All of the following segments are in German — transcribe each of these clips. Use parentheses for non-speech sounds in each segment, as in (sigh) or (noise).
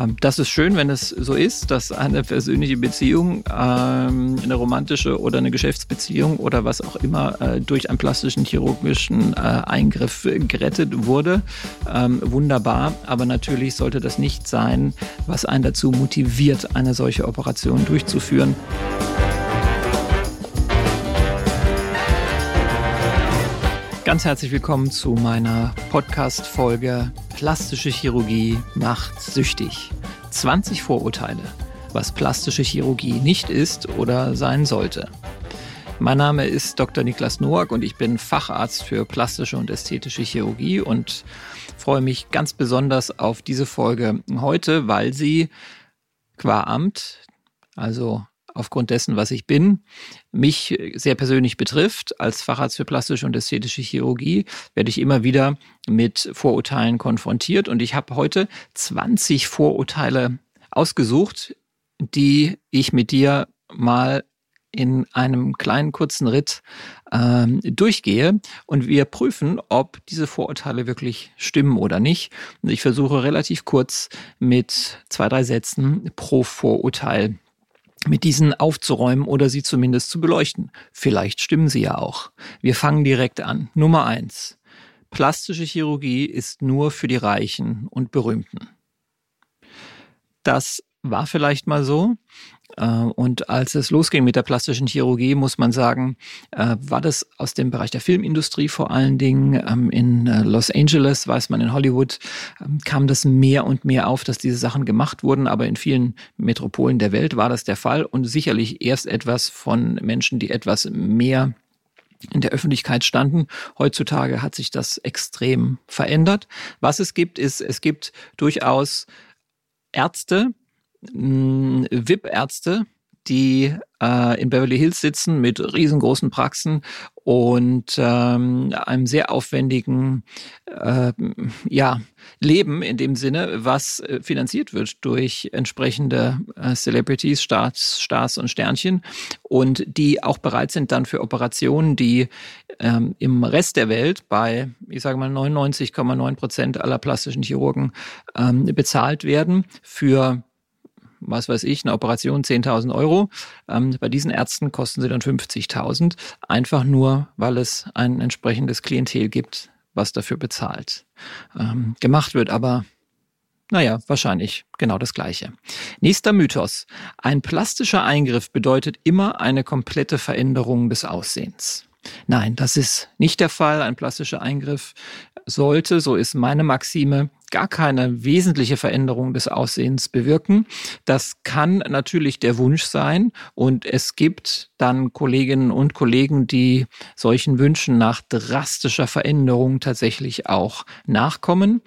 Ähm, das ist schön, wenn es so ist, dass eine persönliche Beziehung, ähm, eine romantische oder eine Geschäftsbeziehung oder was auch immer äh, durch einen plastischen chirurgischen äh, Eingriff gerettet wurde. Ähm, wunderbar, aber natürlich sollte das nicht sein, was einen dazu motiviert, eine solche Operation durchzuführen. Ganz herzlich willkommen zu meiner Podcast-Folge Plastische Chirurgie macht süchtig. 20 Vorurteile, was plastische Chirurgie nicht ist oder sein sollte. Mein Name ist Dr. Niklas Noack und ich bin Facharzt für plastische und ästhetische Chirurgie und freue mich ganz besonders auf diese Folge heute, weil sie qua Amt, also aufgrund dessen, was ich bin, mich sehr persönlich betrifft. Als Facharzt für plastische und ästhetische Chirurgie werde ich immer wieder mit Vorurteilen konfrontiert und ich habe heute 20 Vorurteile ausgesucht, die ich mit dir mal in einem kleinen kurzen Ritt ähm, durchgehe und wir prüfen, ob diese Vorurteile wirklich stimmen oder nicht. Und ich versuche relativ kurz mit zwei, drei Sätzen pro Vorurteil mit diesen aufzuräumen oder sie zumindest zu beleuchten. Vielleicht stimmen sie ja auch. Wir fangen direkt an. Nummer eins. Plastische Chirurgie ist nur für die Reichen und Berühmten. Das war vielleicht mal so. Äh, und als es losging mit der plastischen Chirurgie, muss man sagen, äh, war das aus dem Bereich der Filmindustrie vor allen Dingen. Ähm, in äh, Los Angeles, weiß man, in Hollywood ähm, kam das mehr und mehr auf, dass diese Sachen gemacht wurden. Aber in vielen Metropolen der Welt war das der Fall und sicherlich erst etwas von Menschen, die etwas mehr in der Öffentlichkeit standen. Heutzutage hat sich das extrem verändert. Was es gibt, ist, es gibt durchaus Ärzte, VIP-Ärzte, die äh, in Beverly Hills sitzen mit riesengroßen Praxen und ähm, einem sehr aufwendigen äh, ja, Leben in dem Sinne, was äh, finanziert wird durch entsprechende äh, Celebrities, Stars, Stars und Sternchen und die auch bereit sind dann für Operationen, die ähm, im Rest der Welt bei, ich sage mal, 99,9 Prozent aller plastischen Chirurgen ähm, bezahlt werden, für was weiß ich, eine Operation 10.000 Euro. Ähm, bei diesen Ärzten kosten sie dann 50.000, einfach nur, weil es ein entsprechendes Klientel gibt, was dafür bezahlt. Ähm, gemacht wird aber naja, wahrscheinlich genau das Gleiche. Nächster Mythos. Ein plastischer Eingriff bedeutet immer eine komplette Veränderung des Aussehens. Nein, das ist nicht der Fall. Ein plastischer Eingriff sollte, so ist meine Maxime, gar keine wesentliche Veränderung des Aussehens bewirken. Das kann natürlich der Wunsch sein und es gibt dann Kolleginnen und Kollegen, die solchen Wünschen nach drastischer Veränderung tatsächlich auch nachkommen.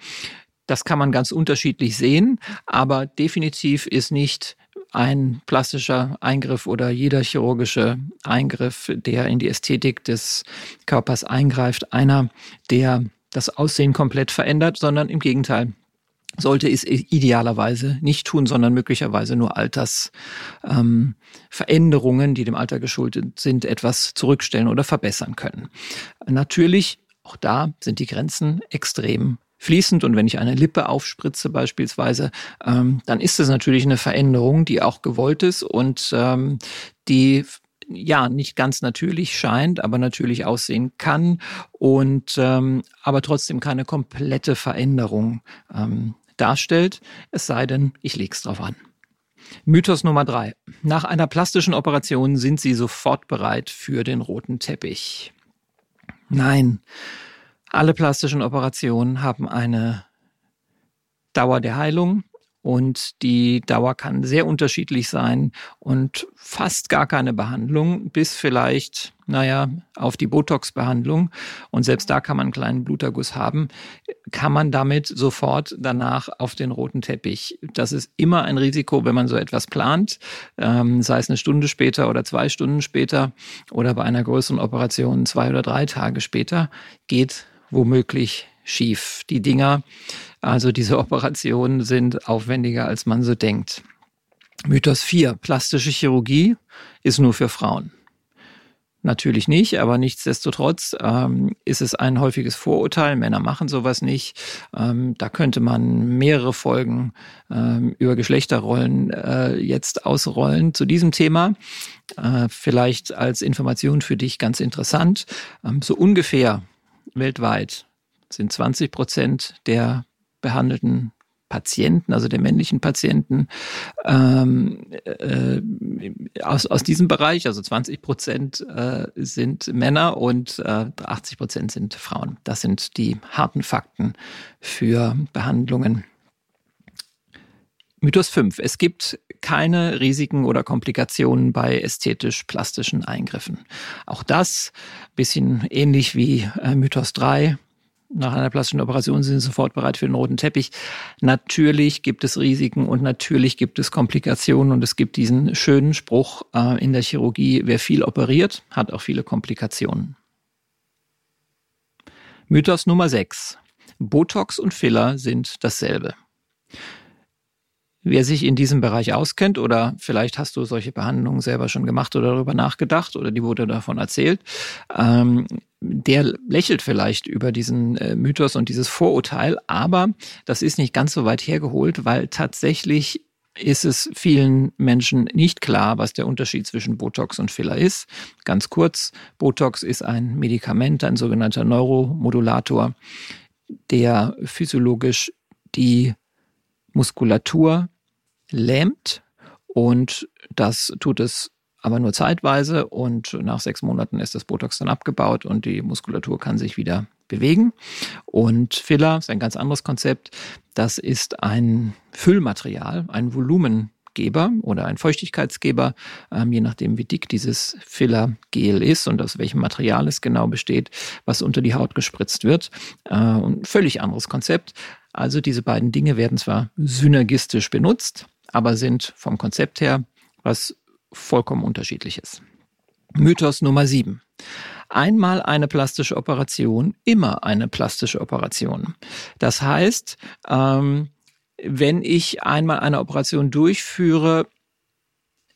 Das kann man ganz unterschiedlich sehen, aber definitiv ist nicht ein plastischer Eingriff oder jeder chirurgische Eingriff, der in die Ästhetik des Körpers eingreift, einer, der das Aussehen komplett verändert, sondern im Gegenteil sollte es idealerweise nicht tun, sondern möglicherweise nur Altersveränderungen, ähm, die dem Alter geschuldet sind, etwas zurückstellen oder verbessern können. Natürlich, auch da sind die Grenzen extrem fließend und wenn ich eine Lippe aufspritze beispielsweise, ähm, dann ist es natürlich eine Veränderung, die auch gewollt ist und ähm, die ja nicht ganz natürlich scheint, aber natürlich aussehen kann und ähm, aber trotzdem keine komplette Veränderung ähm, darstellt, es sei denn, ich leg's drauf an. Mythos Nummer drei. Nach einer plastischen Operation sind Sie sofort bereit für den roten Teppich. Nein, alle plastischen Operationen haben eine Dauer der Heilung, und die Dauer kann sehr unterschiedlich sein und fast gar keine Behandlung bis vielleicht, naja, auf die Botox-Behandlung. Und selbst da kann man einen kleinen Bluterguss haben, kann man damit sofort danach auf den roten Teppich. Das ist immer ein Risiko, wenn man so etwas plant, ähm, sei es eine Stunde später oder zwei Stunden später oder bei einer größeren Operation zwei oder drei Tage später, geht womöglich schief. Die Dinger also diese (laughs) Operationen sind aufwendiger, als man so denkt. Mythos 4. Plastische Chirurgie ist nur für Frauen. Natürlich nicht, aber nichtsdestotrotz ähm, ist es ein häufiges Vorurteil. Männer machen sowas nicht. Ähm, da könnte man mehrere Folgen ähm, über Geschlechterrollen äh, jetzt ausrollen zu diesem Thema. Äh, vielleicht als Information für dich ganz interessant. Ähm, so ungefähr weltweit sind 20 Prozent der behandelten Patienten, also der männlichen Patienten, ähm, äh, aus, aus diesem Bereich, also 20 Prozent äh, sind Männer und äh, 80 Prozent sind Frauen. Das sind die harten Fakten für Behandlungen. Mythos 5. Es gibt keine Risiken oder Komplikationen bei ästhetisch-plastischen Eingriffen. Auch das bisschen ähnlich wie äh, Mythos 3 nach einer plastischen Operation sind sie sofort bereit für den roten Teppich. Natürlich gibt es Risiken und natürlich gibt es Komplikationen und es gibt diesen schönen Spruch äh, in der Chirurgie, wer viel operiert, hat auch viele Komplikationen. Mythos Nummer 6. Botox und Filler sind dasselbe. Wer sich in diesem Bereich auskennt oder vielleicht hast du solche Behandlungen selber schon gemacht oder darüber nachgedacht oder die wurde davon erzählt, ähm, der lächelt vielleicht über diesen äh, Mythos und dieses Vorurteil, aber das ist nicht ganz so weit hergeholt, weil tatsächlich ist es vielen Menschen nicht klar, was der Unterschied zwischen Botox und Filler ist. Ganz kurz, Botox ist ein Medikament, ein sogenannter Neuromodulator, der physiologisch die Muskulatur lähmt und das tut es aber nur zeitweise und nach sechs Monaten ist das Botox dann abgebaut und die Muskulatur kann sich wieder bewegen. Und Filler ist ein ganz anderes Konzept. Das ist ein Füllmaterial, ein Volumengeber oder ein Feuchtigkeitsgeber, ähm, je nachdem wie dick dieses Fillergel ist und aus welchem Material es genau besteht, was unter die Haut gespritzt wird. Äh, ein völlig anderes Konzept. Also diese beiden Dinge werden zwar synergistisch benutzt, aber sind vom Konzept her was vollkommen unterschiedliches. Mythos Nummer 7. Einmal eine plastische Operation, immer eine plastische Operation. Das heißt, ähm, wenn ich einmal eine Operation durchführe,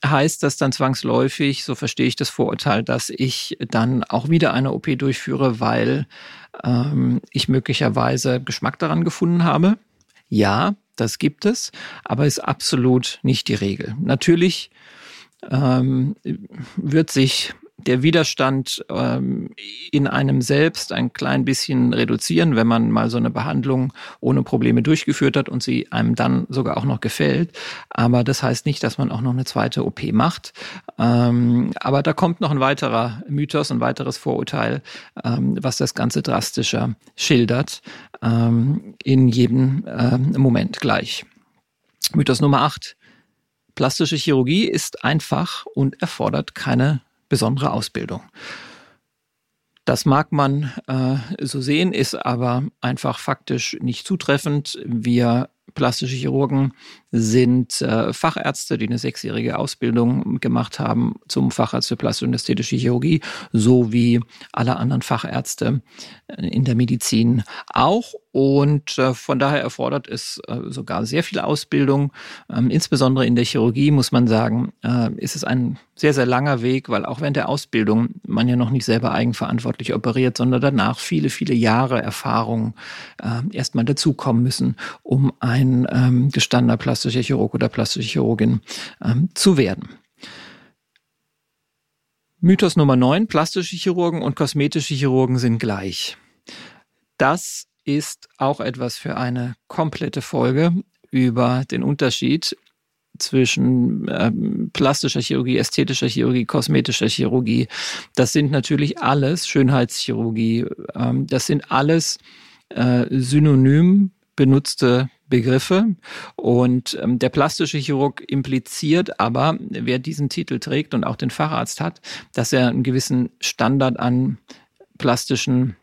heißt das dann zwangsläufig, so verstehe ich das Vorurteil, dass ich dann auch wieder eine OP durchführe, weil ähm, ich möglicherweise Geschmack daran gefunden habe. Ja, das gibt es, aber ist absolut nicht die Regel. Natürlich ähm, wird sich der Widerstand ähm, in einem selbst ein klein bisschen reduzieren, wenn man mal so eine Behandlung ohne Probleme durchgeführt hat und sie einem dann sogar auch noch gefällt. Aber das heißt nicht, dass man auch noch eine zweite OP macht. Ähm, aber da kommt noch ein weiterer Mythos, ein weiteres Vorurteil, ähm, was das Ganze drastischer schildert, ähm, in jedem äh, Moment gleich. Mythos Nummer 8. Plastische Chirurgie ist einfach und erfordert keine besondere Ausbildung. Das mag man äh, so sehen, ist aber einfach faktisch nicht zutreffend. Wir plastische Chirurgen sind äh, Fachärzte, die eine sechsjährige Ausbildung gemacht haben zum Facharzt für plastische und ästhetische Chirurgie, so wie alle anderen Fachärzte in der Medizin auch. Und äh, von daher erfordert es äh, sogar sehr viel Ausbildung. Ähm, insbesondere in der Chirurgie muss man sagen, äh, ist es ein sehr, sehr langer Weg, weil auch während der Ausbildung man ja noch nicht selber eigenverantwortlich operiert, sondern danach viele, viele Jahre Erfahrung äh, erstmal dazukommen müssen, um ein ähm, gestandener plastischer Chirurg oder plastische Chirurgin ähm, zu werden. Mythos Nummer 9, plastische Chirurgen und kosmetische Chirurgen sind gleich. Das ist auch etwas für eine komplette Folge über den Unterschied zwischen ähm, plastischer Chirurgie, ästhetischer Chirurgie, kosmetischer Chirurgie. Das sind natürlich alles Schönheitschirurgie. Ähm, das sind alles äh, synonym benutzte Begriffe. Und ähm, der plastische Chirurg impliziert aber, wer diesen Titel trägt und auch den Facharzt hat, dass er einen gewissen Standard an plastischen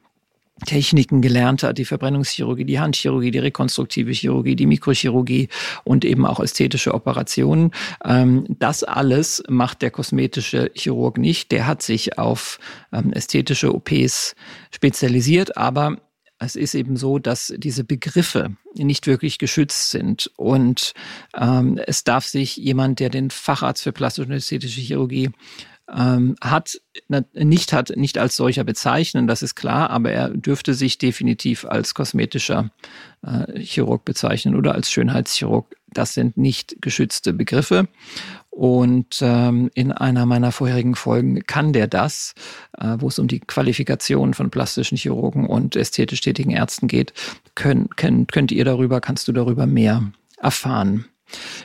Techniken gelernt hat, die Verbrennungschirurgie, die Handchirurgie, die rekonstruktive Chirurgie, die Mikrochirurgie und eben auch ästhetische Operationen. Ähm, das alles macht der kosmetische Chirurg nicht. Der hat sich auf ähm, ästhetische OPs spezialisiert, aber es ist eben so, dass diese Begriffe nicht wirklich geschützt sind. Und ähm, es darf sich jemand, der den Facharzt für plastische und ästhetische Chirurgie ähm, hat nicht hat nicht als solcher bezeichnen, das ist klar, aber er dürfte sich definitiv als kosmetischer äh, Chirurg bezeichnen oder als Schönheitschirurg. Das sind nicht geschützte Begriffe. Und ähm, in einer meiner vorherigen Folgen kann der das, äh, wo es um die Qualifikation von plastischen Chirurgen und ästhetisch tätigen Ärzten geht, können, können, könnt ihr darüber, kannst du darüber mehr erfahren.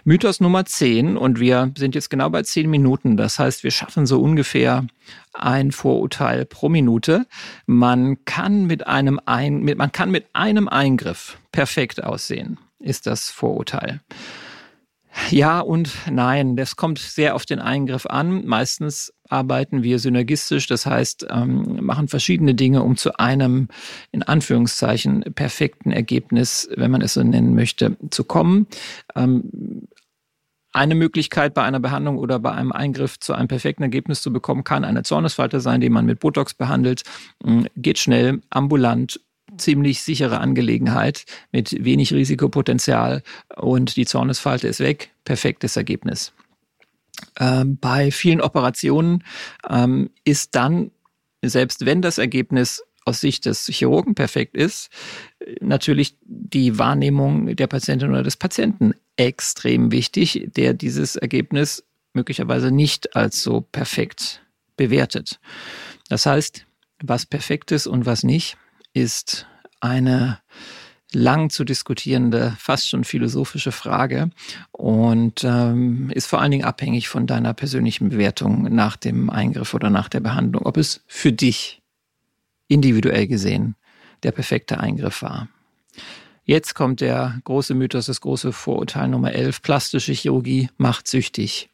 Mythos Nummer 10 und wir sind jetzt genau bei 10 Minuten. Das heißt, wir schaffen so ungefähr ein Vorurteil pro Minute. Man kann mit einem, ein, mit, man kann mit einem Eingriff perfekt aussehen, ist das Vorurteil. Ja und nein, das kommt sehr auf den Eingriff an. Meistens arbeiten wir synergistisch, das heißt, ähm, machen verschiedene Dinge, um zu einem, in Anführungszeichen, perfekten Ergebnis, wenn man es so nennen möchte, zu kommen. Ähm, eine Möglichkeit bei einer Behandlung oder bei einem Eingriff zu einem perfekten Ergebnis zu bekommen, kann eine Zornesfalte sein, die man mit Botox behandelt. Ähm, geht schnell, ambulant, ziemlich sichere Angelegenheit mit wenig Risikopotenzial und die Zornesfalte ist weg. Perfektes Ergebnis. Ähm, bei vielen Operationen ähm, ist dann, selbst wenn das Ergebnis aus Sicht des Chirurgen perfekt ist, natürlich die Wahrnehmung der Patientin oder des Patienten extrem wichtig, der dieses Ergebnis möglicherweise nicht als so perfekt bewertet. Das heißt, was perfekt ist und was nicht, ist eine lang zu diskutierende, fast schon philosophische Frage und ähm, ist vor allen Dingen abhängig von deiner persönlichen Bewertung nach dem Eingriff oder nach der Behandlung, ob es für dich individuell gesehen der perfekte Eingriff war. Jetzt kommt der große Mythos, das große Vorurteil Nummer 11. Plastische Chirurgie macht süchtig.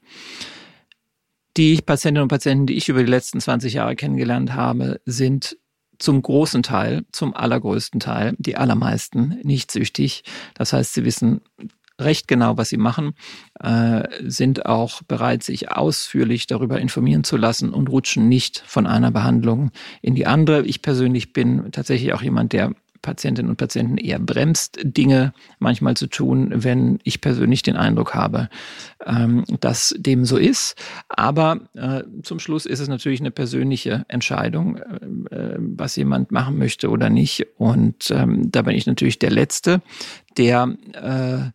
Die Patientinnen und Patienten, die ich über die letzten 20 Jahre kennengelernt habe, sind zum großen Teil, zum allergrößten Teil, die allermeisten nicht süchtig. Das heißt, sie wissen recht genau, was sie machen, äh, sind auch bereit, sich ausführlich darüber informieren zu lassen und rutschen nicht von einer Behandlung in die andere. Ich persönlich bin tatsächlich auch jemand, der Patientinnen und Patienten eher bremst, Dinge manchmal zu tun, wenn ich persönlich den Eindruck habe, ähm, dass dem so ist. Aber äh, zum Schluss ist es natürlich eine persönliche Entscheidung, äh, was jemand machen möchte oder nicht. Und ähm, da bin ich natürlich der Letzte, der äh,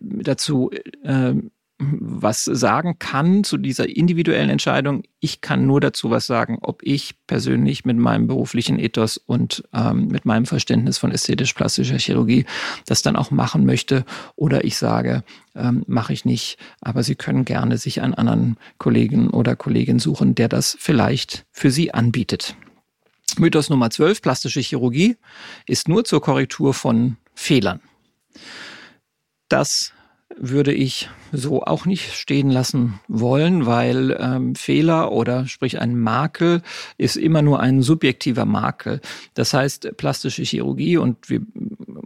dazu äh, was sagen kann zu dieser individuellen Entscheidung. Ich kann nur dazu was sagen, ob ich persönlich mit meinem beruflichen Ethos und ähm, mit meinem Verständnis von ästhetisch-plastischer Chirurgie das dann auch machen möchte oder ich sage, ähm, mache ich nicht. Aber Sie können gerne sich einen anderen Kollegen oder Kollegin suchen, der das vielleicht für Sie anbietet. Mythos Nummer 12, plastische Chirurgie, ist nur zur Korrektur von Fehlern. Das würde ich so auch nicht stehen lassen wollen, weil ähm, Fehler oder sprich ein Makel ist immer nur ein subjektiver Makel. Das heißt, plastische Chirurgie, und wir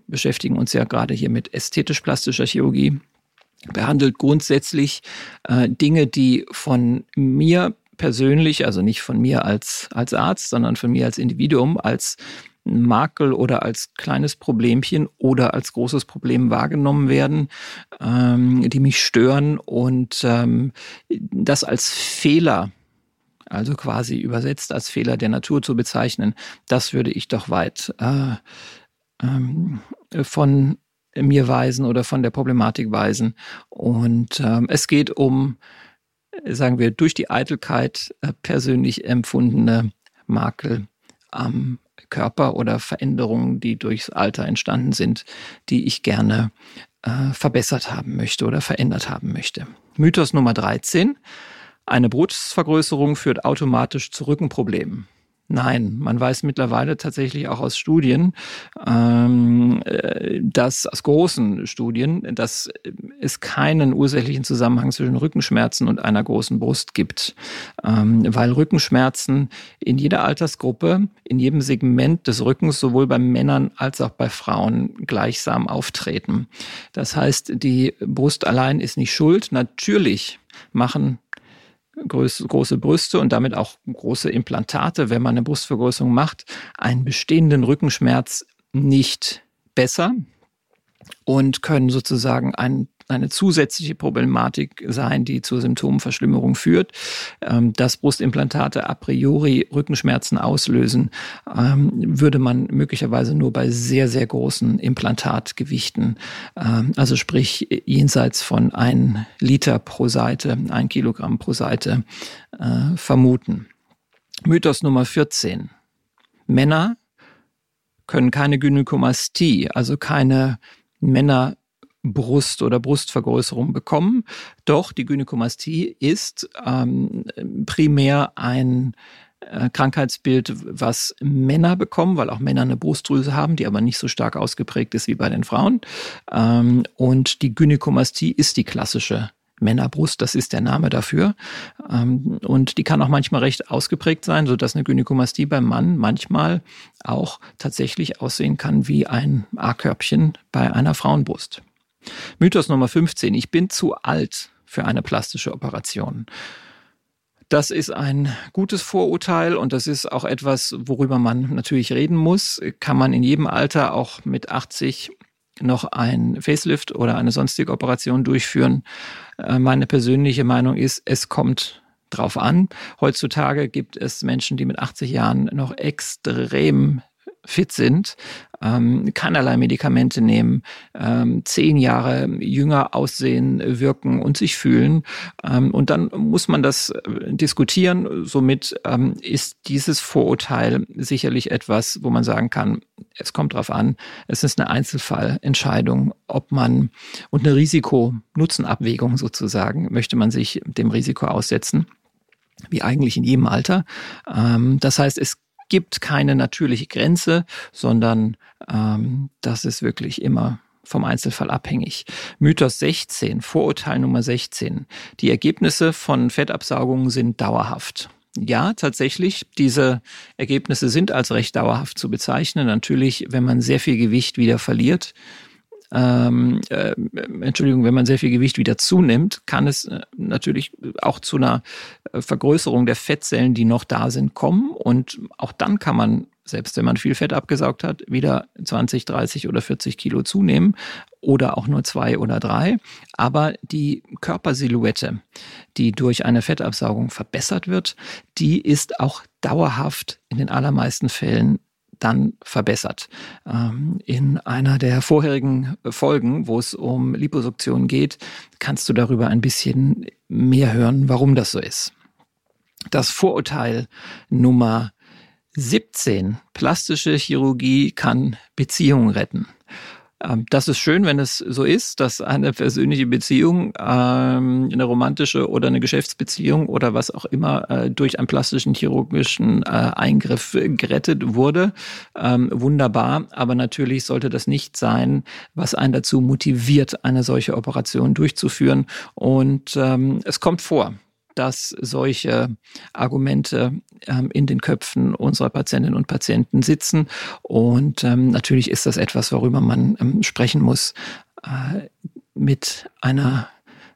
beschäftigen uns ja gerade hier mit ästhetisch-plastischer Chirurgie, behandelt grundsätzlich äh, Dinge, die von mir persönlich, also nicht von mir als, als Arzt, sondern von mir als Individuum, als Makel oder als kleines Problemchen oder als großes Problem wahrgenommen werden, ähm, die mich stören und ähm, das als Fehler also quasi übersetzt als Fehler der Natur zu bezeichnen, das würde ich doch weit äh, ähm, von mir weisen oder von der Problematik weisen. Und ähm, es geht um, sagen wir, durch die Eitelkeit äh, persönlich empfundene Makel am Körper oder Veränderungen, die durchs Alter entstanden sind, die ich gerne äh, verbessert haben möchte oder verändert haben möchte. Mythos Nummer 13. Eine Brustvergrößerung führt automatisch zu Rückenproblemen. Nein, man weiß mittlerweile tatsächlich auch aus Studien, ähm, äh, dass aus großen Studien, dass es keinen ursächlichen Zusammenhang zwischen Rückenschmerzen und einer großen Brust gibt, ähm, weil Rückenschmerzen in jeder Altersgruppe, in jedem Segment des Rückens sowohl bei Männern als auch bei Frauen gleichsam auftreten. Das heißt, die Brust allein ist nicht schuld. Natürlich machen groß, große Brüste und damit auch große Implantate, wenn man eine Brustvergrößerung macht, einen bestehenden Rückenschmerz nicht besser und können sozusagen ein, eine zusätzliche Problematik sein, die zur Symptomverschlimmerung führt. Ähm, dass Brustimplantate a priori Rückenschmerzen auslösen, ähm, würde man möglicherweise nur bei sehr, sehr großen Implantatgewichten, ähm, also sprich jenseits von ein Liter pro Seite, ein Kilogramm pro Seite, äh, vermuten. Mythos Nummer 14. Männer können keine Gynäkomastie, also keine Männerbrust- oder Brustvergrößerung bekommen. Doch die Gynäkomastie ist ähm, primär ein äh, Krankheitsbild, was Männer bekommen, weil auch Männer eine Brustdrüse haben, die aber nicht so stark ausgeprägt ist wie bei den Frauen. Ähm, und die Gynäkomastie ist die klassische Männerbrust, das ist der Name dafür. Ähm, und die kann auch manchmal recht ausgeprägt sein, so dass eine Gynäkomastie beim Mann manchmal auch tatsächlich aussehen kann wie ein A-Körbchen bei einer Frauenbrust. Mythos Nummer 15. Ich bin zu alt für eine plastische Operation. Das ist ein gutes Vorurteil und das ist auch etwas, worüber man natürlich reden muss. Kann man in jedem Alter, auch mit 80, noch ein Facelift oder eine sonstige Operation durchführen. Äh, meine persönliche Meinung ist, es kommt drauf an. Heutzutage gibt es Menschen, die mit 80 Jahren noch extrem fit sind, ähm, keinerlei Medikamente nehmen, ähm, zehn Jahre jünger aussehen, wirken und sich fühlen. Ähm, und dann muss man das äh, diskutieren. Somit ähm, ist dieses Vorurteil sicherlich etwas, wo man sagen kann, es kommt drauf an. Es ist eine Einzelfallentscheidung, ob man und eine Risiko-Nutzen-Abwägung sozusagen, möchte man sich dem Risiko aussetzen wie eigentlich in jedem Alter. Ähm, das heißt, es gibt keine natürliche Grenze, sondern ähm, das ist wirklich immer vom Einzelfall abhängig. Mythos 16, Vorurteil Nummer 16. Die Ergebnisse von Fettabsaugungen sind dauerhaft. Ja, tatsächlich, diese Ergebnisse sind als recht dauerhaft zu bezeichnen. Natürlich, wenn man sehr viel Gewicht wieder verliert, ähm, äh, Entschuldigung, wenn man sehr viel Gewicht wieder zunimmt, kann es äh, natürlich auch zu einer äh, Vergrößerung der Fettzellen, die noch da sind, kommen. Und auch dann kann man, selbst wenn man viel Fett abgesaugt hat, wieder 20, 30 oder 40 Kilo zunehmen oder auch nur zwei oder drei. Aber die Körpersilhouette, die durch eine Fettabsaugung verbessert wird, die ist auch dauerhaft in den allermeisten Fällen dann verbessert. Ähm, in einer der vorherigen Folgen, wo es um Liposuktion geht, kannst du darüber ein bisschen mehr hören, warum das so ist. Das Vorurteil Nummer 17. Plastische Chirurgie kann Beziehungen retten. Ähm, das ist schön, wenn es so ist, dass eine persönliche Beziehung, ähm, eine romantische oder eine Geschäftsbeziehung oder was auch immer äh, durch einen plastischen chirurgischen äh, Eingriff gerettet wurde. Ähm, wunderbar, aber natürlich sollte das nicht sein, was einen dazu motiviert, eine solche Operation durchzuführen. Und es kommt vor, dass solche Argumente ähm, in den Köpfen unserer Patientinnen und Patienten sitzen. Und ähm, natürlich ist das etwas, worüber man ähm, sprechen muss äh, mit einer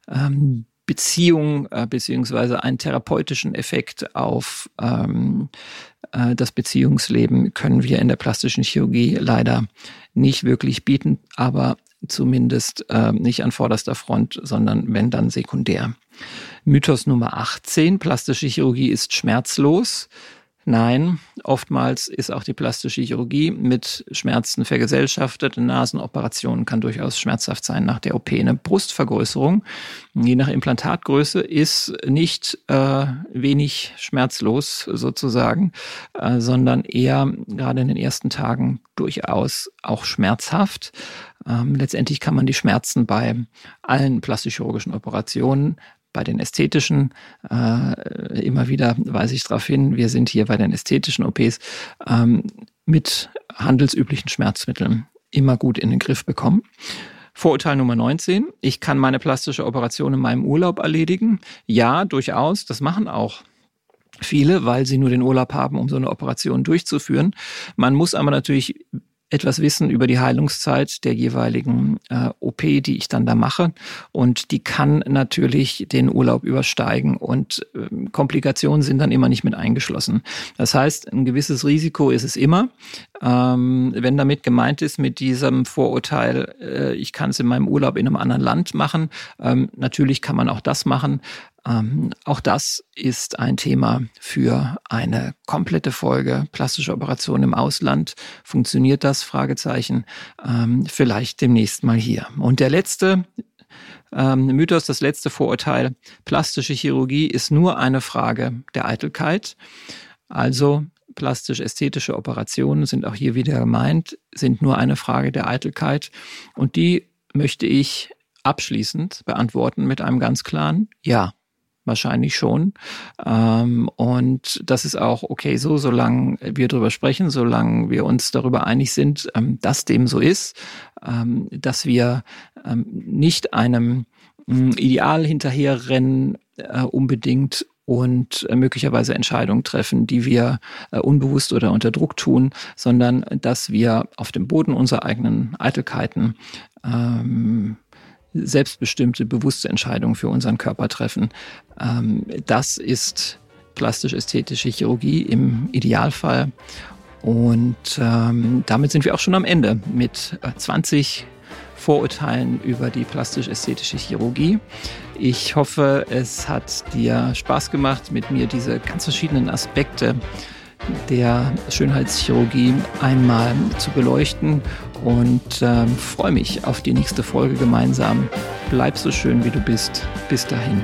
ähm, Beziehung äh, beziehungsweise einen therapeutischen Effekt auf ähm, äh, das Beziehungsleben können wir in der plastischen Chirurgie leider nicht wirklich bieten, aber zumindest äh, nicht an vorderster Front, sondern wenn dann sekundär. Mythos Nummer 18, plastische Chirurgie ist schmerzlos. Nein, oftmals ist auch die plastische Chirurgie mit Schmerzen vergesellschaftet. Eine Nasenoperation kann durchaus schmerzhaft sein nach der OP. Eine Brustvergrößerung, je nach Implantatgröße, ist nicht äh, wenig schmerzlos sozusagen, äh, sondern eher gerade in den ersten Tagen durchaus auch schmerzhaft. Ähm, letztendlich kann man die Schmerzen bei allen plastisch-chirurgischen Operationen bei den ästhetischen, äh, immer wieder weise ich darauf hin, wir sind hier bei den ästhetischen OPs ähm, mit handelsüblichen Schmerzmitteln immer gut in den Griff bekommen. Vorurteil Nummer 19. Ich kann meine plastische Operation in meinem Urlaub erledigen. Ja, durchaus. Das machen auch viele, weil sie nur den Urlaub haben, um so eine Operation durchzuführen. Man muss aber natürlich etwas wissen über die Heilungszeit der jeweiligen äh, OP, die ich dann da mache. Und die kann natürlich den Urlaub übersteigen und äh, Komplikationen sind dann immer nicht mit eingeschlossen. Das heißt, ein gewisses Risiko ist es immer. Ähm, wenn damit gemeint ist, mit diesem Vorurteil, äh, ich kann es in meinem Urlaub in einem anderen Land machen, ähm, natürlich kann man auch das machen. Ähm, auch das ist ein Thema für eine komplette Folge plastische Operation im Ausland. Funktioniert das? Fragezeichen. Ähm, vielleicht demnächst mal hier. Und der letzte ähm, Mythos, das letzte Vorurteil, plastische Chirurgie ist nur eine Frage der Eitelkeit. Also plastisch-ästhetische Operationen sind auch hier wieder gemeint, sind nur eine Frage der Eitelkeit. Und die möchte ich abschließend beantworten mit einem ganz klaren Ja. Wahrscheinlich schon. Ähm, und das ist auch okay so, solange wir darüber sprechen, solange wir uns darüber einig sind, ähm, dass dem so ist, ähm, dass wir ähm, nicht einem mm, Ideal hinterherrennen äh, unbedingt und äh, möglicherweise Entscheidungen treffen, die wir äh, unbewusst oder unter Druck tun, sondern dass wir auf dem Boden unserer eigenen Eitelkeiten ähm, selbstbestimmte, bewusste Entscheidungen für unseren Körper treffen. Ähm, das ist plastisch-ästhetische Chirurgie im Idealfall. Und ähm, damit sind wir auch schon am Ende mit 20 äh, Vorurteilen über die plastisch-ästhetische Chirurgie. Ich hoffe, es hat dir Spaß gemacht, mit mir diese ganz verschiedenen Aspekte der Schönheitschirurgie einmal zu beleuchten und äh, freue mich auf die nächste Folge gemeinsam. Bleib so schön, wie du bist. Bis dahin.